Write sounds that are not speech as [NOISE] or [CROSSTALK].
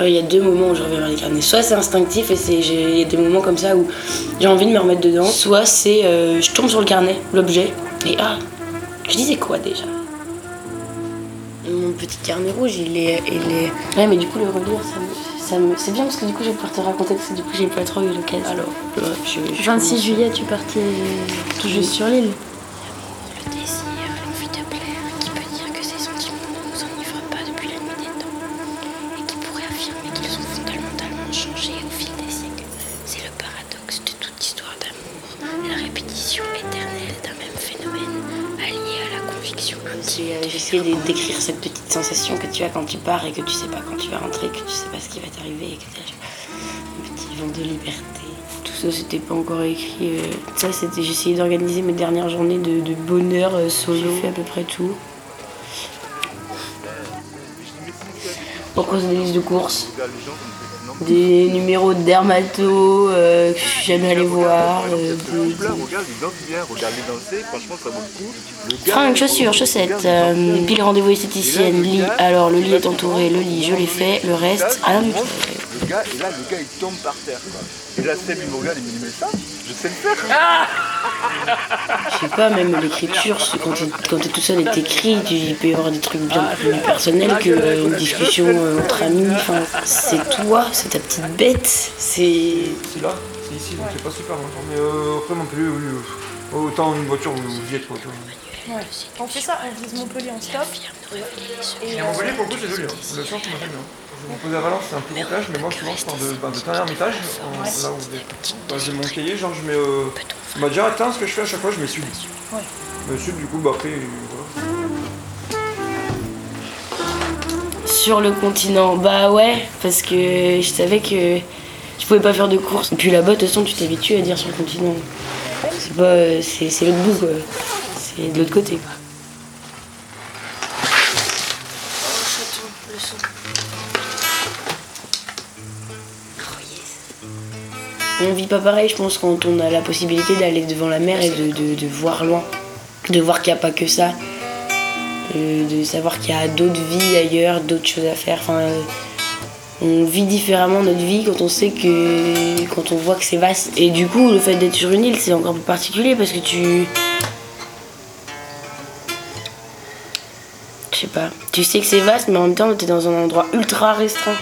Il y a deux moments où je reviens vers les carnets. Soit c'est instinctif et c'est il y a des moments comme ça où j'ai envie de me remettre dedans. Soit c'est euh, je tombe sur le carnet, l'objet, et ah, je disais quoi déjà? Mon petit carnet rouge, il est, il est. Ouais, mais du coup le relire, ça me, ça me... c'est bien parce que du coup je vais pouvoir te raconter parce que du coup j'ai pas trop eu l'occasion. Alors, ouais, je, je 26 juillet, tu partais tout juste sur l'île. Essayé de- d'écrire cette petite sensation que tu as quand tu pars et que tu sais pas quand tu vas rentrer, que tu sais pas ce qui va t'arriver et que tu as un petit vent de liberté. Tout ça, c'était pas encore écrit. euh, Ça, c'était. J'ai essayé d'organiser mes dernières journées de, de bonheur euh, solo. J'ai fait à peu près tout. Pour cause des listes de courses, des numéros de dermato euh, que je suis jamais allée voir. euh, des- Là, regarde, les danses bien, regarde les danser, franchement ça vaut le coup. Le gars, Fringues, chaussures, chaussettes, euh, puis le rendez-vous esthéticienne, lit. Alors le lit est entouré, le lit, je l'ai fait, le reste, rien du tout. Le gars, et là le gars il tombe par terre quoi. Et là Seb il me regarde, il me dit mais ça, je sais le faire. Je sais pas, même l'écriture, c'est quand t'es quand t'es tout seul et t'écris, tu- il peut y avoir des trucs bien plus personnels qu'une discussion [LAUGHS] euh, entre amis. Enfin, c'est toi, c'est ta petite bête, c'est. C'est là, c'est ici, donc c'est pas super longtemps. Mais euh, après non plus, oui, euh, autant une voiture vous y êtes quoi. tu vois. Ouais. On fait ça, on vise Montpellier en stop. Et Montpellier pour le coup c'est joli, hein. le centre m'a fait bien. Je me posais à Valence, c'est un plus étage, mais moi souvent je pars de, bah, de Tain Hermitage, en- là où j'ai bah, j'ai mon cahier, genre je mets... Euh, on m'a déjà atteint ce que je fais à chaque fois, je mets sud. Ouais. Mais sud du coup, bah après, voilà. Sur le continent, bah ouais, parce que je savais que je pouvais pas faire de course. Et puis là-bas, de toute façon, tu t'habitues à dire sur le continent. C'est pas. euh, C'est c'est l'autre bout, quoi. C'est de l'autre côté, quoi. On vit pas pareil, je pense, quand on a la possibilité d'aller devant la mer et de, de- de voir loin. De voir qu'il n'y a pas que ça. Euh, de savoir qu'il y a d'autres vies ailleurs, d'autres choses à faire. Enfin, on vit différemment notre vie quand on sait que. quand on voit que c'est vaste. Et du coup, le fait d'être sur une île, c'est encore plus particulier parce que tu. Tu sais que c'est vaste, mais en même temps, t'es dans un endroit ultra restreint.